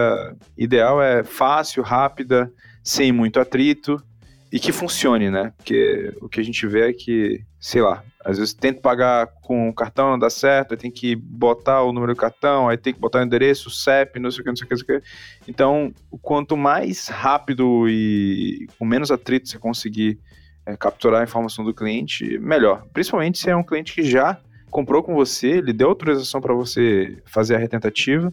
ideal é fácil, rápida, sem muito atrito e que funcione, né? Porque o que a gente vê é que, sei lá, às vezes tenta pagar com o cartão, não dá certo, aí tem que botar o número do cartão, aí tem que botar o endereço, o CEP, não sei o que, não sei o que, não sei o que. Então, quanto mais rápido e com menos atrito você conseguir é, capturar a informação do cliente, melhor. Principalmente se é um cliente que já comprou com você, ele deu autorização para você fazer a retentativa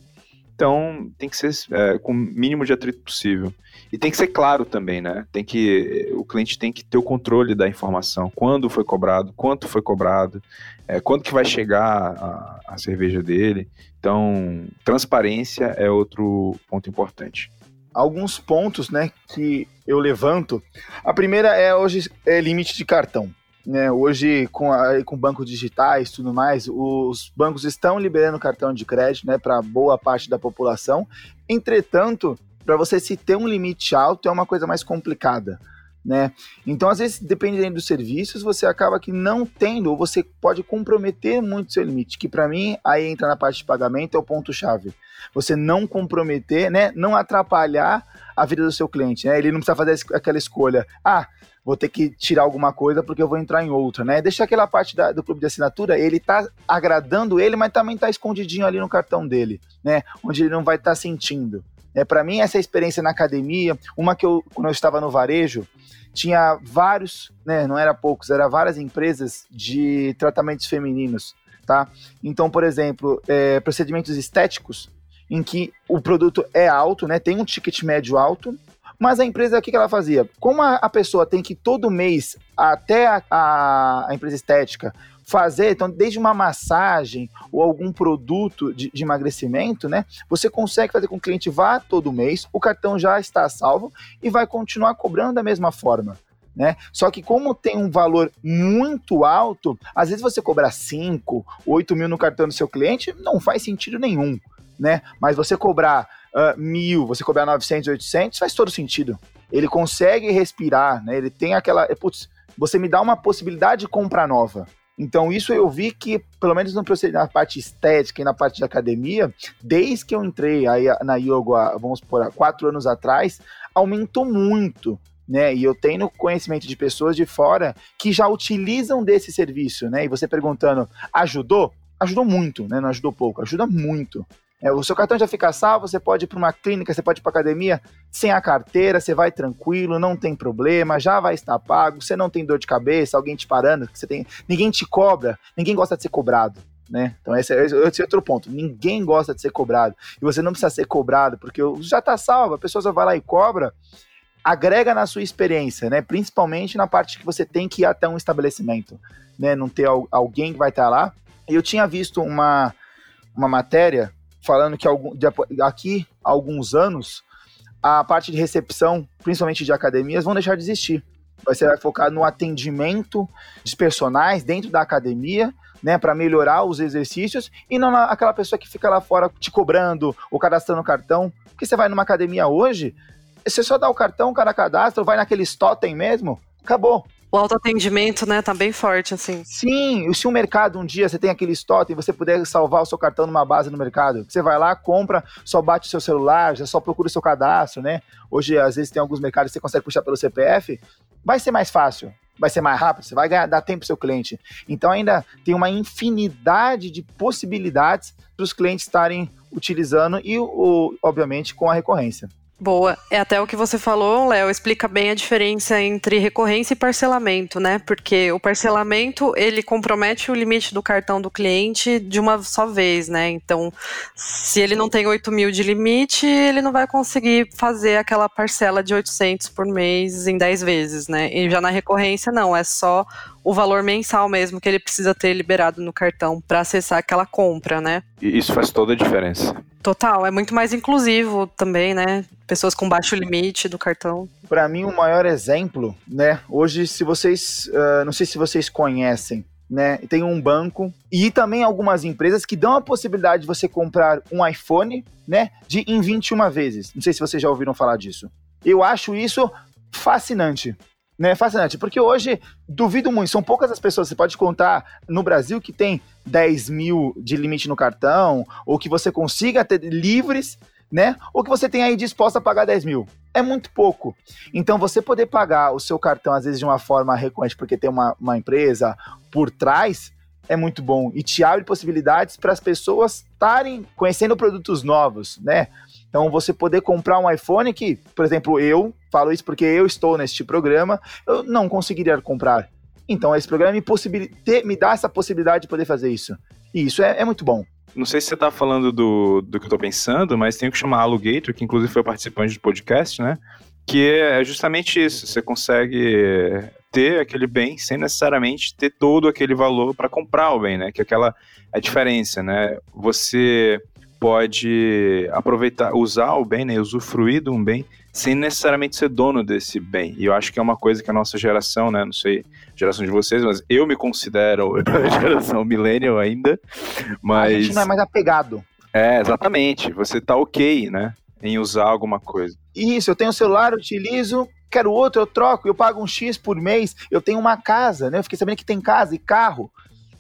então, tem que ser é, com o mínimo de atrito possível. E tem que ser claro também, né? Tem que, o cliente tem que ter o controle da informação. Quando foi cobrado, quanto foi cobrado, é, quando que vai chegar a, a cerveja dele. Então, transparência é outro ponto importante alguns pontos né, que eu levanto. A primeira é hoje é limite de cartão. Né, hoje, com, a, com bancos digitais tudo mais, os bancos estão liberando cartão de crédito né, para boa parte da população. Entretanto, para você se ter um limite alto é uma coisa mais complicada. Né? Então, às vezes, dependendo dos serviços, você acaba que não tendo, ou você pode comprometer muito seu limite, que para mim, aí entra na parte de pagamento, é o ponto-chave. Você não comprometer, né? Não atrapalhar a vida do seu cliente, né? Ele não precisa fazer aquela escolha. Ah, vou ter que tirar alguma coisa porque eu vou entrar em outra, né? Deixa aquela parte da, do clube de assinatura, ele tá agradando ele, mas também tá escondidinho ali no cartão dele, né? Onde ele não vai estar tá sentindo. É, para mim, essa experiência na academia, uma que eu, quando eu estava no varejo, tinha vários, né? Não era poucos, era várias empresas de tratamentos femininos, tá? Então, por exemplo, é, procedimentos estéticos, em que o produto é alto, né? Tem um ticket médio alto, mas a empresa, o que, que ela fazia? Como a, a, pessoa tem que todo mês, até a, a, a, empresa estética, fazer, então, desde uma massagem ou algum produto de, de, emagrecimento, né? Você consegue fazer com que o cliente vá todo mês, o cartão já está salvo e vai continuar cobrando da mesma forma. Né? Só que como tem um valor muito alto, às vezes você cobrar 5, 8 mil no cartão do seu cliente não faz sentido nenhum, né? Mas você cobrar uh, mil, você cobrar 900, 800, faz todo sentido. Ele consegue respirar, né? Ele tem aquela. Eh, putz, você me dá uma possibilidade de compra nova. Então, isso eu vi que, pelo menos no na parte estética e na parte de academia, desde que eu entrei aí na yoga, vamos por há quatro anos atrás, aumentou muito. Né, e eu tenho conhecimento de pessoas de fora que já utilizam desse serviço, né? E você perguntando, ajudou? Ajudou muito, né? Não ajudou pouco, ajuda muito. É, o seu cartão já fica salvo, você pode ir para uma clínica, você pode ir para academia sem a carteira, você vai tranquilo, não tem problema, já vai estar pago, você não tem dor de cabeça, alguém te parando, você tem, ninguém te cobra, ninguém gosta de ser cobrado. Né? Então esse é, esse é outro ponto. Ninguém gosta de ser cobrado. E você não precisa ser cobrado, porque já está salvo, a pessoa só vai lá e cobra, agrega na sua experiência, né? Principalmente na parte que você tem que ir até um estabelecimento, né? Não ter alguém que vai estar lá. Eu tinha visto uma, uma matéria falando que algum, de, aqui há alguns anos a parte de recepção, principalmente de academias, vão deixar de existir. Vai focar no atendimento de personagens dentro da academia, né, para melhorar os exercícios e não aquela pessoa que fica lá fora te cobrando ou cadastrando cartão. Porque você vai numa academia hoje, você só dá o cartão, o cara cadastra, vai naquele totem mesmo, acabou. O autoatendimento, né, tá bem forte, assim. Sim, se o mercado um dia você tem aquele estoque e você puder salvar o seu cartão numa base no mercado, você vai lá, compra, só bate o seu celular, já só procura o seu cadastro, né? Hoje, às vezes, tem alguns mercados que você consegue puxar pelo CPF, vai ser mais fácil, vai ser mais rápido, você vai ganhar, dar tempo pro seu cliente. Então, ainda tem uma infinidade de possibilidades para os clientes estarem utilizando e, o, obviamente, com a recorrência. Boa. É até o que você falou, Léo, explica bem a diferença entre recorrência e parcelamento, né? Porque o parcelamento, ele compromete o limite do cartão do cliente de uma só vez, né? Então, se ele não tem 8 mil de limite, ele não vai conseguir fazer aquela parcela de 800 por mês em 10 vezes, né? E já na recorrência, não, é só o valor mensal mesmo que ele precisa ter liberado no cartão para acessar aquela compra, né? Isso faz toda a diferença. Total, é muito mais inclusivo também, né? Pessoas com baixo limite do cartão. Para mim, o maior exemplo, né? Hoje, se vocês, uh, não sei se vocês conhecem, né? Tem um banco e também algumas empresas que dão a possibilidade de você comprar um iPhone, né? De em 21 vezes. Não sei se vocês já ouviram falar disso. Eu acho isso fascinante né, fascinante, porque hoje, duvido muito, são poucas as pessoas, você pode contar no Brasil que tem 10 mil de limite no cartão, ou que você consiga ter livres, né, ou que você tenha aí disposto a pagar 10 mil. É muito pouco. Então, você poder pagar o seu cartão, às vezes, de uma forma recorrente, porque tem uma, uma empresa por trás, é muito bom e te abre possibilidades para as pessoas estarem conhecendo produtos novos, né? Então, você poder comprar um iPhone que, por exemplo, eu falo isso porque eu estou neste programa, eu não conseguiria comprar. Então, esse programa me, me dá essa possibilidade de poder fazer isso. E isso é, é muito bom. Não sei se você está falando do, do que eu estou pensando, mas tem o que chamar Alugator, que inclusive foi participante do podcast, né? Que é justamente isso. Você consegue ter aquele bem sem necessariamente ter todo aquele valor para comprar o bem, né? Que é aquela a diferença, né? Você pode aproveitar, usar o bem, né, usufruir de um bem, sem necessariamente ser dono desse bem. E eu acho que é uma coisa que a nossa geração, né, não sei, geração de vocês, mas eu me considero geração millennial ainda, mas... A gente não é mais apegado. É, exatamente, você tá ok, né, em usar alguma coisa. Isso, eu tenho um celular, eu utilizo, quero outro, eu troco, eu pago um X por mês, eu tenho uma casa, né, eu fiquei sabendo que tem casa e carro,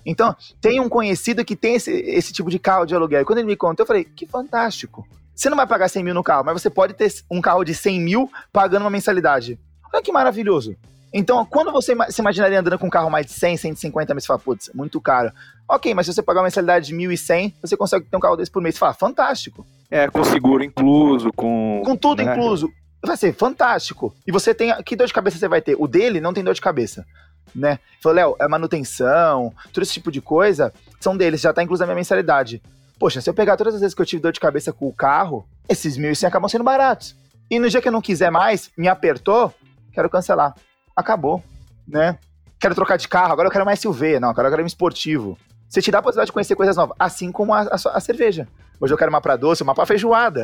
então, tem um conhecido que tem esse, esse tipo de carro de aluguel. E quando ele me contou, eu falei, que fantástico. Você não vai pagar 100 mil no carro, mas você pode ter um carro de 100 mil pagando uma mensalidade. Olha que maravilhoso. Então, quando você se imaginaria andando com um carro mais de 100, 150 mil, você fala, putz, muito caro. Ok, mas se você pagar uma mensalidade de 1.100, você consegue ter um carro desse por mês. Você fala, fantástico. É, com seguro incluso, com... Com tudo né? incluso. Vai ser fantástico. E você tem... Que dor de cabeça você vai ter? O dele não tem dor de cabeça né? Falou, Léo, é manutenção, todo esse tipo de coisa, são deles, já tá incluso na minha mensalidade. Poxa, se eu pegar todas as vezes que eu tive dor de cabeça com o carro, esses mil e acabam sendo baratos. E no dia que eu não quiser mais, me apertou, quero cancelar. Acabou, né? Quero trocar de carro, agora eu quero mais SUV, não, agora eu quero um esportivo. Você te dá a possibilidade de conhecer coisas novas, assim como a, a, a cerveja. Hoje eu quero uma para doce, uma para feijoada.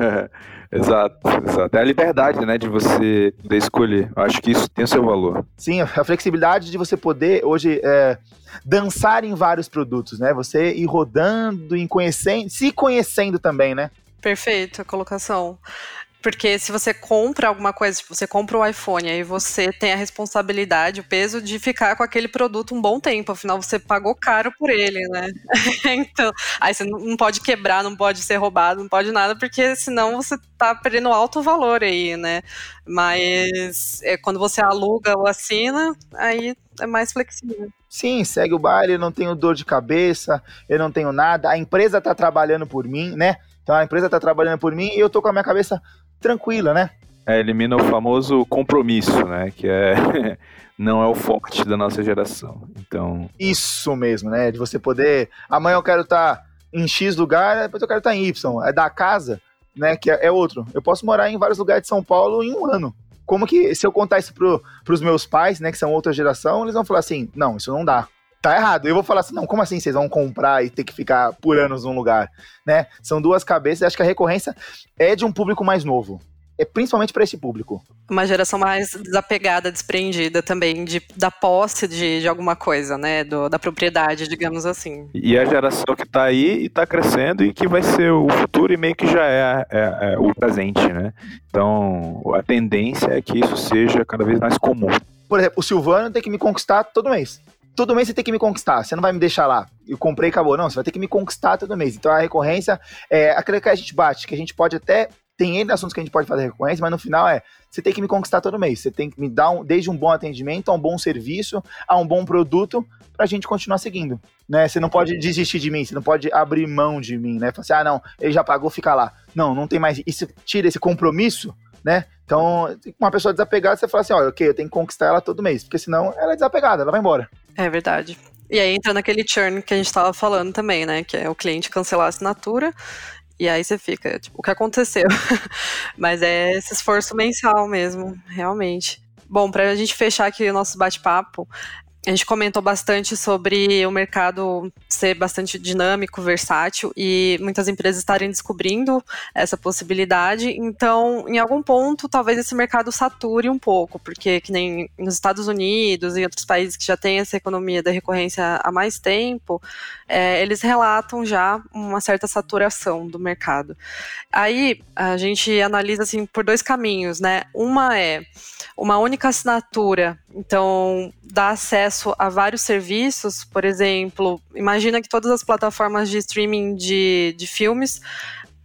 exato, exato. É a liberdade, né, de você poder escolher. Eu acho que isso tem o seu valor. Sim, a flexibilidade de você poder hoje é, dançar em vários produtos, né? Você ir rodando, e conhecendo, se conhecendo também, né? Perfeito a colocação. Porque se você compra alguma coisa, tipo, você compra o um iPhone, aí você tem a responsabilidade, o peso de ficar com aquele produto um bom tempo, afinal você pagou caro por ele, né? então, aí você não pode quebrar, não pode ser roubado, não pode nada, porque senão você tá perdendo alto valor aí, né? Mas é, quando você aluga ou assina, aí é mais flexível. Sim, segue o baile, eu não tenho dor de cabeça, eu não tenho nada, a empresa tá trabalhando por mim, né? Então a empresa tá trabalhando por mim e eu tô com a minha cabeça tranquila, né? É, elimina o famoso compromisso, né? Que é não é o forte da nossa geração. Então. Isso mesmo, né? De você poder. Amanhã eu quero estar tá em X lugar, depois eu quero estar tá em Y. É da casa, né? Que é, é, outro. Eu posso morar em vários lugares de São Paulo em um ano. Como que, se eu contar isso pro, pros meus pais, né, que são outra geração, eles vão falar assim: não, isso não dá tá errado. Eu vou falar assim, não, como assim vocês vão comprar e ter que ficar por anos num lugar, né? São duas cabeças, acho que a recorrência é de um público mais novo. É principalmente para esse público. Uma geração mais desapegada, desprendida também de, da posse de, de alguma coisa, né? Do, da propriedade, digamos assim. E a geração que está aí e está crescendo e que vai ser o futuro e meio que já é, é, é o presente, né? Então, a tendência é que isso seja cada vez mais comum. Por exemplo, o Silvano tem que me conquistar todo mês. Todo mês você tem que me conquistar, você não vai me deixar lá. Eu comprei e acabou. Não, você vai ter que me conquistar todo mês. Então a recorrência é aquilo que a gente bate, que a gente pode até tem N assuntos que a gente pode fazer recorrência, mas no final é, você tem que me conquistar todo mês. Você tem que me dar um, desde um bom atendimento, a um bom serviço, a um bom produto, pra gente continuar seguindo. Né? Você não pode desistir de mim, você não pode abrir mão de mim, né? Falar assim, ah, não, ele já pagou, fica lá. Não, não tem mais. Isso tira esse compromisso, né? Então, uma pessoa desapegada, você fala assim, ó, ok, eu tenho que conquistar ela todo mês, porque senão ela é desapegada, ela vai embora. É verdade. E aí entra naquele churn que a gente estava falando também, né? Que é o cliente cancelar a assinatura e aí você fica, tipo, o que aconteceu? Mas é esse esforço mensal mesmo, realmente. Bom, para a gente fechar aqui o nosso bate-papo, a gente comentou bastante sobre o mercado ser bastante dinâmico, versátil e muitas empresas estarem descobrindo essa possibilidade. Então, em algum ponto, talvez esse mercado sature um pouco, porque que nem nos Estados Unidos e outros países que já têm essa economia da recorrência há mais tempo, é, eles relatam já uma certa saturação do mercado. Aí a gente analisa assim por dois caminhos, né? Uma é uma única assinatura, então dá acesso a vários serviços, por exemplo, imagina que todas as plataformas de streaming de, de filmes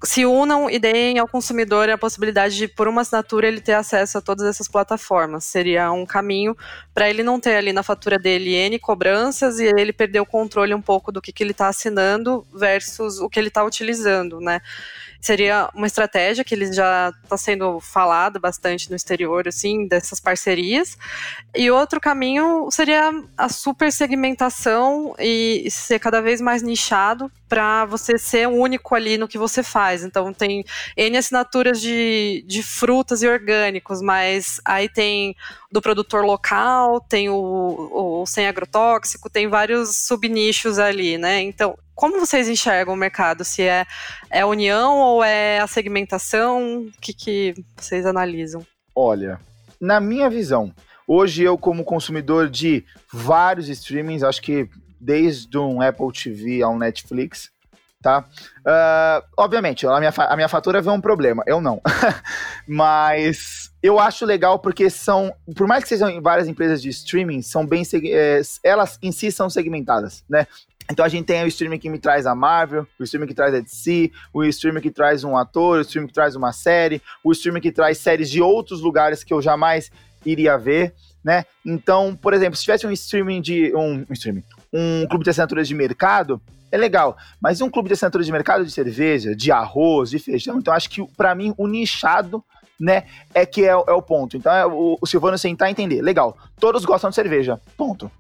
se unam e deem ao consumidor a possibilidade de, por uma assinatura, ele ter acesso a todas essas plataformas. Seria um caminho para ele não ter ali na fatura dele N cobranças e ele perder o controle um pouco do que, que ele está assinando versus o que ele está utilizando, né? Seria uma estratégia que ele já está sendo falado bastante no exterior, assim, dessas parcerias. E outro caminho seria a super segmentação e ser cada vez mais nichado para você ser único ali no que você faz. Então tem N assinaturas de, de frutas e orgânicos, mas aí tem do produtor local, tem o, o sem agrotóxico, tem vários subnichos ali, né? Então, como vocês enxergam o mercado? Se é, é a união ou é a segmentação? O que, que vocês analisam? Olha, na minha visão, hoje eu, como consumidor de vários streamings, acho que desde um Apple TV a um Netflix, tá? Uh, obviamente, a minha, a minha fatura vê um problema, eu não. Mas eu acho legal porque são, por mais que sejam várias empresas de streaming, são bem, é, elas em si são segmentadas, né? Então a gente tem o streaming que me traz a Marvel, o streaming que traz a DC, o streaming que traz um ator, o streaming que traz uma série, o streaming que traz séries de outros lugares que eu jamais iria ver, né? Então, por exemplo, se tivesse um streaming de um, um streaming, um clube de assinaturas de mercado, é legal. Mas um clube de assinaturas de mercado de cerveja, de arroz, de feijão, então acho que para mim o nichado né, é que é, é o ponto. Então é o, o Silvano sentar e entender. Legal, todos gostam de cerveja, ponto.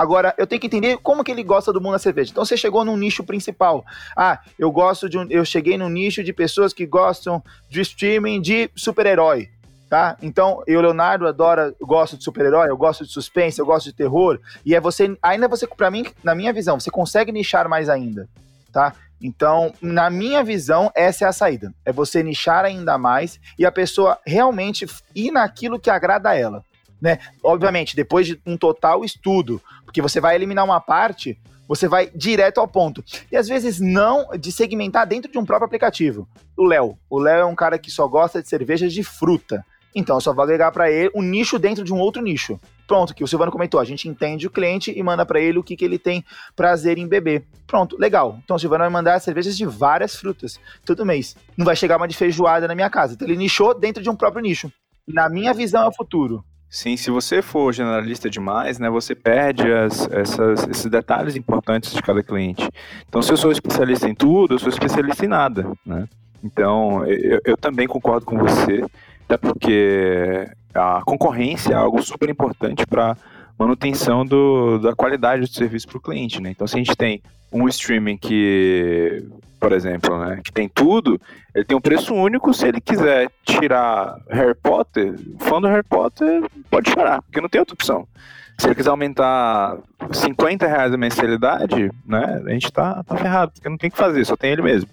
Agora, eu tenho que entender como que ele gosta do mundo da cerveja. Então, você chegou num nicho principal. Ah, eu gosto de um, eu cheguei num nicho de pessoas que gostam de streaming de super-herói tá? Então, eu, Leonardo, adora, gosto de super-herói, eu gosto de suspense, eu gosto de terror, e é você, ainda você, para mim, na minha visão, você consegue nichar mais ainda, tá? Então, na minha visão, essa é a saída. É você nichar ainda mais e a pessoa realmente ir naquilo que agrada a ela. Né? Obviamente, depois de um total estudo, porque você vai eliminar uma parte, você vai direto ao ponto. E às vezes não de segmentar dentro de um próprio aplicativo. O Léo. O Léo é um cara que só gosta de cervejas de fruta. Então eu só vou agregar para ele um nicho dentro de um outro nicho. Pronto, que o Silvano comentou, a gente entende o cliente e manda para ele o que, que ele tem prazer em beber. Pronto, legal. Então o Silvano vai mandar cervejas de várias frutas todo mês. Não vai chegar uma de feijoada na minha casa. Então ele nichou dentro de um próprio nicho. Na minha visão é o futuro. Sim, se você for generalista demais, né, você perde as, essas, esses detalhes importantes de cada cliente. Então, se eu sou especialista em tudo, eu sou especialista em nada, né? Então, eu, eu também concordo com você até porque a concorrência é algo super importante para manutenção do, da qualidade do serviço para o cliente, né? Então, se a gente tem um streaming que, por exemplo, né, que tem tudo, ele tem um preço único. Se ele quiser tirar Harry Potter, fã do Harry Potter pode chorar, porque não tem outra opção. Se ele quiser aumentar 50 reais a mensalidade, né, a gente tá, tá ferrado, porque não tem o que fazer, só tem ele mesmo.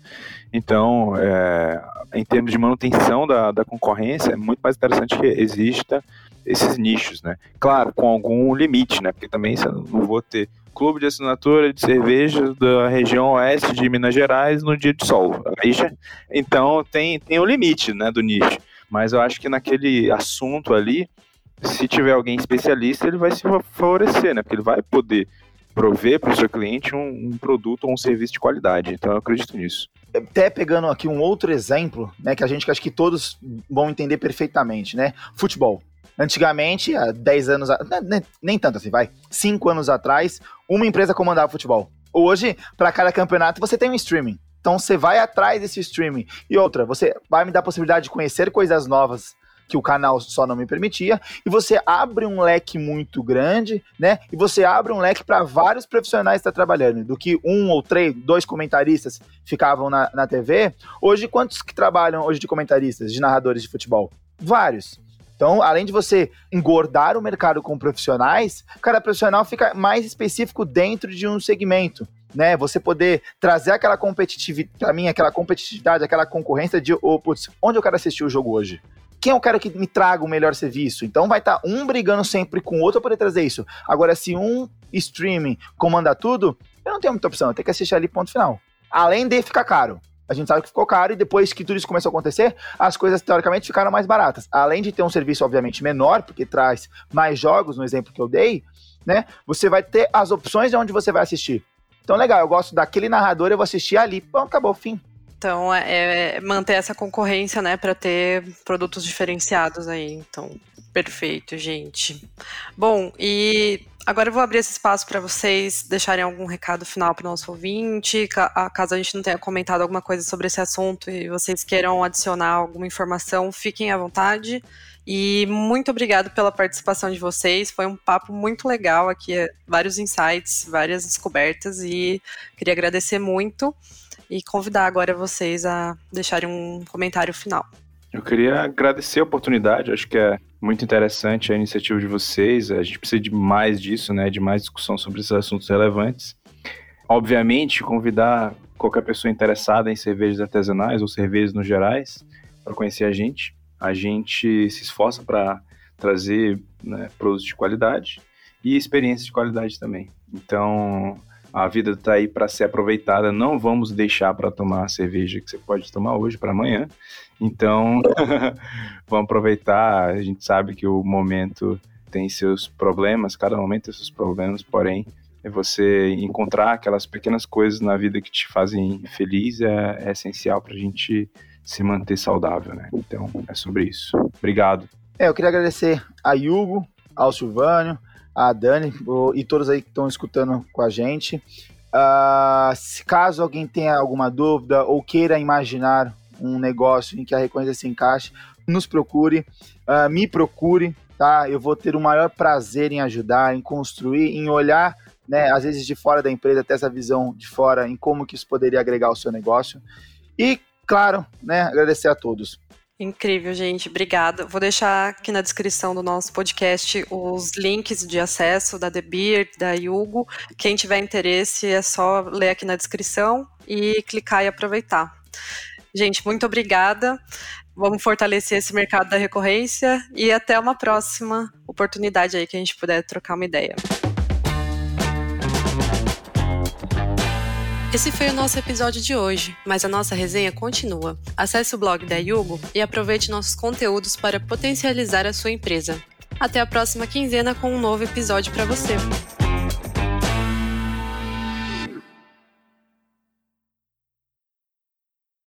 Então, é, em termos de manutenção da, da concorrência, é muito mais interessante que exista esses nichos, né? Claro, com algum limite, né? Porque também você não vou ter clube de assinatura de cerveja da região oeste de Minas Gerais no dia de sol. Aí já, então tem, tem um limite, né, do nicho. Mas eu acho que naquele assunto ali, se tiver alguém especialista, ele vai se favorecer, né? Porque ele vai poder prover para o seu cliente um, um, produto ou um serviço de qualidade. Então eu acredito nisso. Até pegando aqui um outro exemplo, né, que a gente acho que todos vão entender perfeitamente, né? Futebol. Antigamente, há 10 anos, nem, nem tanto assim, vai, 5 anos atrás, uma empresa comandava o futebol. Hoje, para cada campeonato, você tem um streaming. Então você vai atrás desse streaming. E outra, você vai me dar a possibilidade de conhecer coisas novas que o canal só não me permitia, e você abre um leque muito grande, né? E você abre um leque para vários profissionais estar trabalhando, do que um ou três, dois comentaristas ficavam na, na TV. Hoje, quantos que trabalham hoje de comentaristas, de narradores de futebol? Vários. Então, além de você engordar o mercado com profissionais, cada profissional fica mais específico dentro de um segmento. Né, você poder trazer aquela competitividade, para mim, aquela competitividade, aquela concorrência de, oh, putz, onde eu quero assistir o jogo hoje? quem é o cara que me traga o melhor serviço? Então vai estar tá um brigando sempre com o outro para poder trazer isso. Agora, se um streaming comanda tudo, eu não tenho muita opção, eu tenho que assistir ali ponto final. Além de ficar caro. A gente sabe que ficou caro e depois que tudo isso começou a acontecer, as coisas teoricamente ficaram mais baratas. Além de ter um serviço, obviamente, menor, porque traz mais jogos, no exemplo que eu dei, né? Você vai ter as opções de onde você vai assistir. Então, legal, eu gosto daquele narrador, eu vou assistir ali. Bom, acabou, fim. Então, é, é manter essa concorrência, né, para ter produtos diferenciados aí. Então, perfeito, gente. Bom, e agora eu vou abrir esse espaço para vocês deixarem algum recado final para o nosso ouvinte, caso a gente não tenha comentado alguma coisa sobre esse assunto e vocês queiram adicionar alguma informação, fiquem à vontade. E muito obrigado pela participação de vocês. Foi um papo muito legal aqui, vários insights, várias descobertas e queria agradecer muito e convidar agora vocês a deixarem um comentário final. Eu queria agradecer a oportunidade, acho que é muito interessante a iniciativa de vocês, a gente precisa de mais disso, né, de mais discussão sobre esses assuntos relevantes. Obviamente, convidar qualquer pessoa interessada em cervejas artesanais ou cervejas no gerais para conhecer a gente. A gente se esforça para trazer né, produtos de qualidade e experiências de qualidade também. Então, a vida está aí para ser aproveitada. Não vamos deixar para tomar a cerveja que você pode tomar hoje para amanhã. Então, vamos aproveitar. A gente sabe que o momento tem seus problemas, cada momento tem seus problemas, porém, é você encontrar aquelas pequenas coisas na vida que te fazem feliz é, é essencial para a gente se manter saudável, né? Então, é sobre isso. Obrigado. É, eu queria agradecer a Hugo, ao Silvânio, a Dani e todos aí que estão escutando com a gente. Uh, se caso alguém tenha alguma dúvida ou queira imaginar um negócio em que a recorrência se encaixe, nos procure, uh, me procure, tá? Eu vou ter o maior prazer em ajudar, em construir, em olhar, né, às vezes de fora da empresa, até essa visão de fora, em como que isso poderia agregar ao seu negócio. E, claro, né, agradecer a todos. Incrível, gente. Obrigada. Vou deixar aqui na descrição do nosso podcast os links de acesso da Beer, da Yugo. Quem tiver interesse é só ler aqui na descrição e clicar e aproveitar. Gente, muito obrigada. Vamos fortalecer esse mercado da recorrência e até uma próxima oportunidade aí que a gente puder trocar uma ideia. Esse foi o nosso episódio de hoje, mas a nossa resenha continua. Acesse o blog da Yugo e aproveite nossos conteúdos para potencializar a sua empresa. Até a próxima quinzena com um novo episódio para você.